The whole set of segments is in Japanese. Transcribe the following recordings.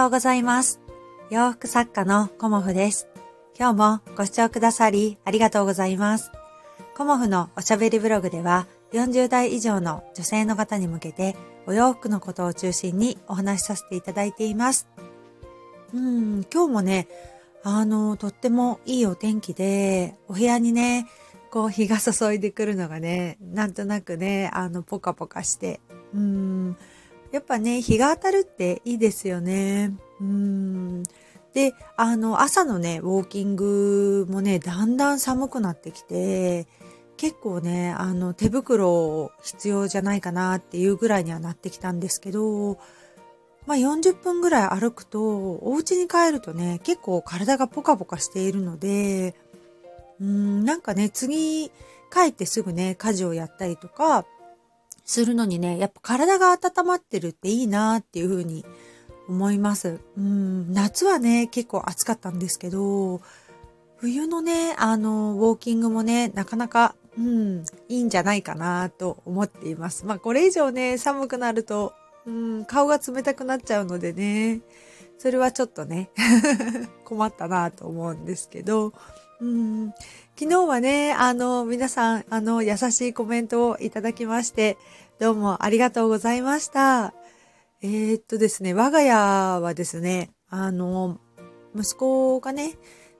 ようございます。洋服作家のコモフです。今日もご視聴くださりありがとうございます。コモフのおしゃべりブログでは40代以上の女性の方に向けてお洋服のことを中心にお話しさせていただいています。うん、今日もね、あの、とってもいいお天気で、お部屋にね、こう日が注いでくるのがね、なんとなくね、あの、ポカポカして、うん、やっぱね、日が当たるっていいですよね。うん。で、あの、朝のね、ウォーキングもね、だんだん寒くなってきて、結構ね、あの、手袋必要じゃないかなっていうぐらいにはなってきたんですけど、まあ40分ぐらい歩くと、お家に帰るとね、結構体がポカポカしているので、うん、なんかね、次帰ってすぐね、家事をやったりとか、するのにね、やっぱ体が温まってるっていいなっていうふうに思います。うん、夏はね、結構暑かったんですけど、冬のね、あの、ウォーキングもね、なかなか、うん、いいんじゃないかなと思っています。まあ、これ以上ね、寒くなると、うん、顔が冷たくなっちゃうのでね、それはちょっとね、困ったなと思うんですけど、昨日はね、あの、皆さん、あの、優しいコメントをいただきまして、どうもありがとうございました。えー、っとですね、我が家はですね、あの、息子がね、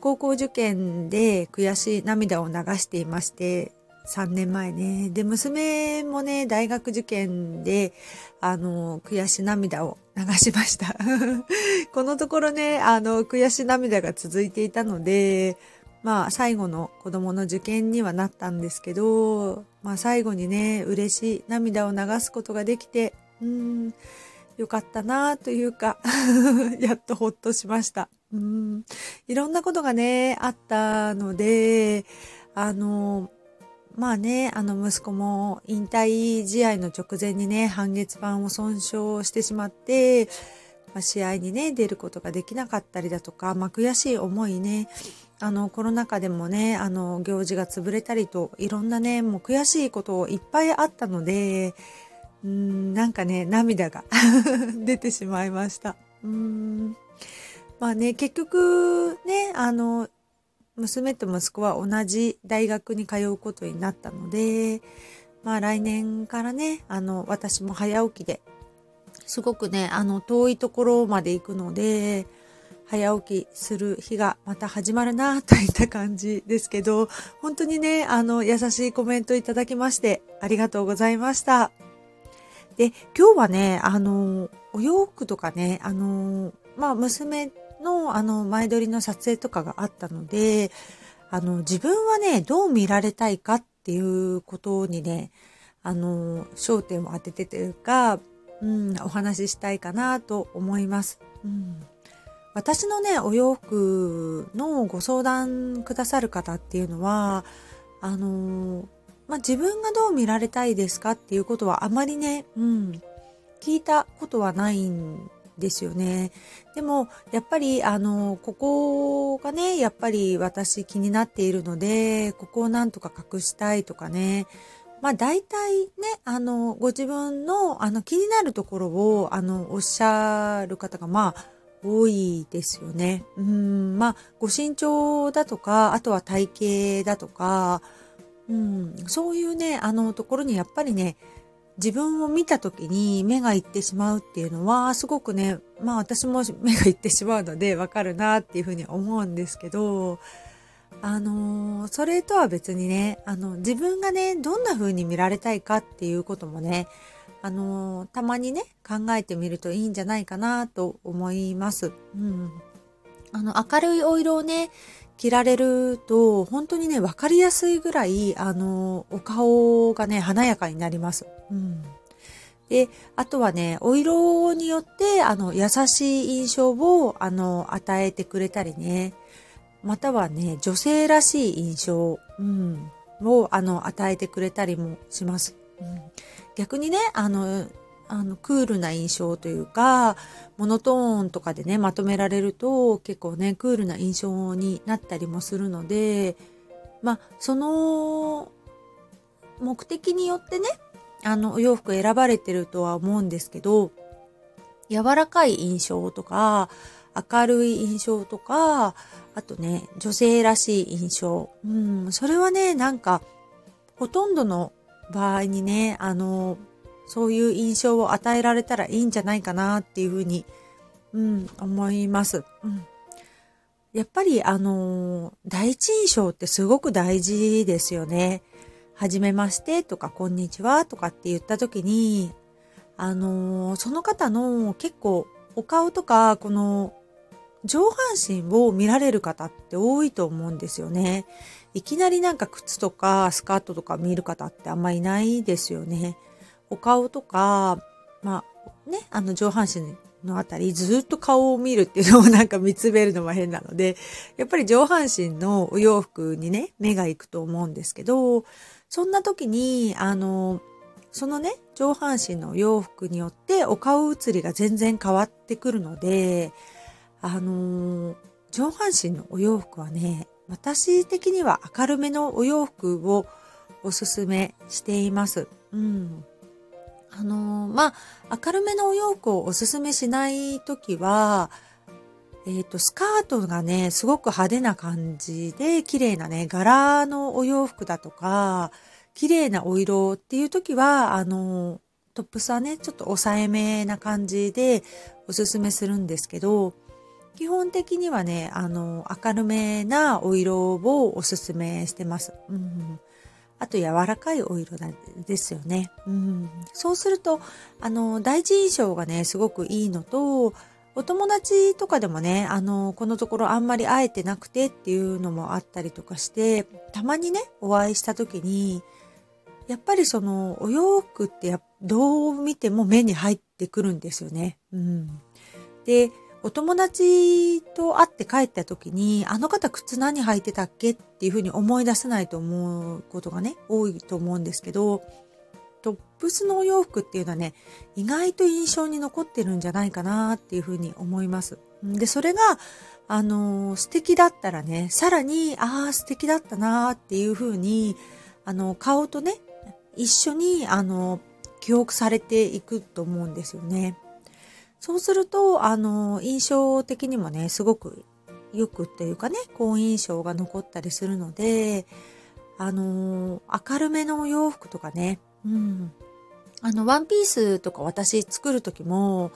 高校受験で悔しい涙を流していまして、3年前ね。で、娘もね、大学受験で、あの、悔し涙を流しました。このところね、あの、悔し涙が続いていたので、まあ最後の子供の受験にはなったんですけど、まあ最後にね、嬉しい涙を流すことができて、うーん、よかったなというか やっとほっとしました。うん、いろんなことがね、あったので、あの、まあね、あの息子も引退試合の直前にね、半月板を損傷してしまって、まあ、試合にね、出ることができなかったりだとか、まあ、悔しい思いね、あの、コロナ禍でもね、あの、行事が潰れたりと、いろんなね、もう悔しいこといっぱいあったので、うん、なんかね、涙が 出てしまいました。うん。まあね、結局、ね、あの、娘と息子は同じ大学に通うことになったので、まあ来年からね、あの、私も早起きで、すごくね、あの、遠いところまで行くので、早起きする日がまた始まるなといった感じですけど、本当にね、あの、優しいコメントいただきましてありがとうございました。で、今日はね、あの、お洋服とかね、あの、まあ、娘のあの、前撮りの撮影とかがあったので、あの、自分はね、どう見られたいかっていうことにね、あの、焦点を当ててというか、うん、お話ししたいかなと思います。うん私のね、お洋服のご相談くださる方っていうのは、あのまあ、自分がどう見られたいですかっていうことはあまりね、うん、聞いたことはないんですよね。でも、やっぱり、あの、ここがね、やっぱり私気になっているので、ここをなんとか隠したいとかね、まあ大体ね、あの、ご自分の、あの、気になるところを、あの、おっしゃる方が、まあ、多いですよね。うん、まあ、ご身長だとか、あとは体型だとか、うん、そういうね、あのところにやっぱりね、自分を見た時に目がいってしまうっていうのは、すごくね、まあ私も目がいってしまうのでわかるなっていうふうに思うんですけど、あのそれとは別にね、あの、自分がね、どんな風に見られたいかっていうこともね、あのたまにね、考えてみるといいんじゃないかなと思います。うん。あの、明るいお色をね、着られると、本当にね、わかりやすいぐらい、あの、お顔がね、華やかになります。うん。で、あとはね、お色によって、あの、優しい印象を、あの、与えてくれたりね、またはね、女性らしい印象、うん、を、あの、与えてくれたりもします。うん、逆にね、あの、あの、クールな印象というか、モノトーンとかでね、まとめられると結構ね、クールな印象になったりもするので、まあ、その目的によってね、あの、お洋服選ばれてるとは思うんですけど、柔らかい印象とか、明るい印象とか、あとね、女性らしい印象。うん、それはね、なんか、ほとんどの場合にね、あの、そういう印象を与えられたらいいんじゃないかなっていうふうに、うん、思います。うん。やっぱり、あの、第一印象ってすごく大事ですよね。はじめましてとか、こんにちはとかって言った時に、あの、その方の結構お顔とか、この上半身を見られる方って多いと思うんですよね。いきなりなんか靴とかスカートとか見る方ってあんまいないですよね。お顔とか、まあね、あの上半身のあたりずっと顔を見るっていうのを なんか見つめるのも変なので、やっぱり上半身のお洋服にね、目が行くと思うんですけど、そんな時に、あの、そのね、上半身のお洋服によってお顔写りが全然変わってくるので、あの、上半身のお洋服はね、私的には明るめのお洋服をおすすめしています。うん。あのー、まあ、明るめのお洋服をおすすめしないときは、えっ、ー、と、スカートがね、すごく派手な感じで、綺麗なね、柄のお洋服だとか、綺麗なお色っていう時は、あの、トップスはね、ちょっと抑えめな感じでおすすめするんですけど、基本的にはね、あの、明るめなお色をおすすめしてます。うん、あと、柔らかいお色ですよね。うん、そうすると、あの、第一印象がね、すごくいいのと、お友達とかでもね、あの、このところあんまり会えてなくてっていうのもあったりとかして、たまにね、お会いした時に、やっぱりその、お洋服ってどう見ても目に入ってくるんですよね。うん。で、お友達と会って帰った時に、あの方靴何履いてたっけ？っていうふうに思い出せないと思うことがね、多いと思うんですけど、トップスのお洋服っていうのはね、意外と印象に残ってるんじゃないかなっていうふうに思います。で、それが、あの、素敵だったらね、さらに、ああ、素敵だったなっていうふうに、あの、顔とね、一緒に、あの、記憶されていくと思うんですよね。そうすると、あの、印象的にもね、すごくよくっていうかね、好印象が残ったりするので、あの、明るめのお洋服とかね、うん。あの、ワンピースとか私作る時も、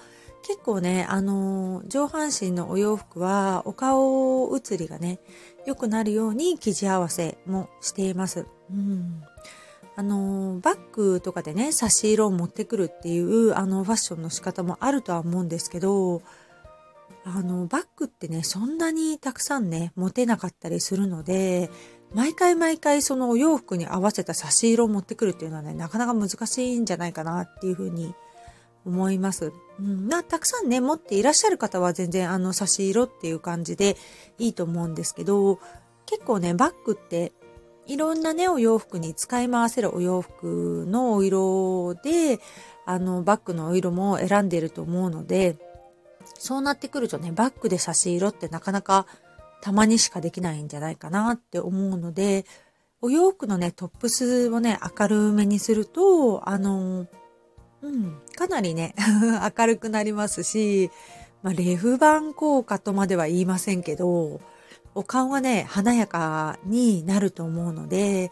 結構ね、あの、上半身のお洋服は、お顔写りがね、良くなるように生地合わせもしています。うん。あの、バッグとかでね、差し色を持ってくるっていう、あの、ファッションの仕方もあるとは思うんですけど、あの、バッグってね、そんなにたくさんね、持てなかったりするので、毎回毎回そのお洋服に合わせた差し色を持ってくるっていうのはね、なかなか難しいんじゃないかなっていうふうに思います。うん、まあ、たくさんね、持っていらっしゃる方は全然あの差し色っていう感じでいいと思うんですけど、結構ね、バッグっていろんなね、お洋服に使い回せるお洋服のお色で、あの、バッグのお色も選んでいると思うので、そうなってくるとね、バッグで差し色ってなかなかたまにしかできないんじゃないかなって思うので、お洋服のね、トップスをね、明るめにすると、あの、うん、かなりね、明るくなりますし、まあ、レフ板効果とまでは言いませんけど、お顔がね、華やかになると思うので、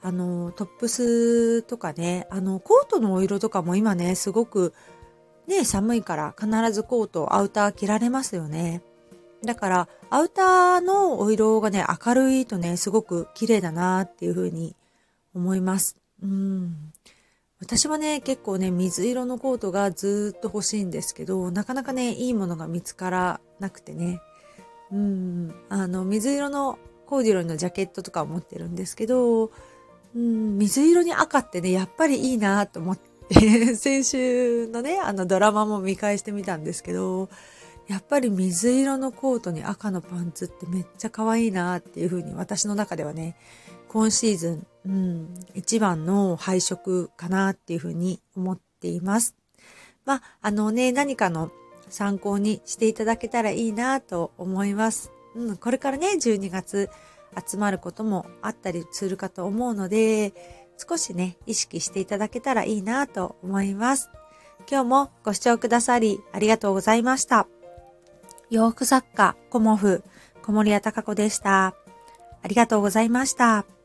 あの、トップスとかね、あの、コートのお色とかも今ね、すごく、ね、寒いから必ずコート、アウター着られますよね。だから、アウターのお色がね、明るいとね、すごく綺麗だなっていうふうに思います。うん。私はね、結構ね、水色のコートがずっと欲しいんですけど、なかなかね、いいものが見つからなくてね。うん、あの、水色のコーデュロイのジャケットとかを持ってるんですけど、うん、水色に赤ってね、やっぱりいいなと思って、先週のね、あのドラマも見返してみたんですけど、やっぱり水色のコートに赤のパンツってめっちゃ可愛いなっていう風に私の中ではね、今シーズン、うん、一番の配色かなっていう風に思っています。まあ、あのね、何かの参考にしていただけたらいいなと思います。うん、これからね、12月集まることもあったりするかと思うので、少しね、意識していただけたらいいなと思います。今日もご視聴くださりありがとうございました。洋服作家、コモフ、小森屋隆子でした。ありがとうございました。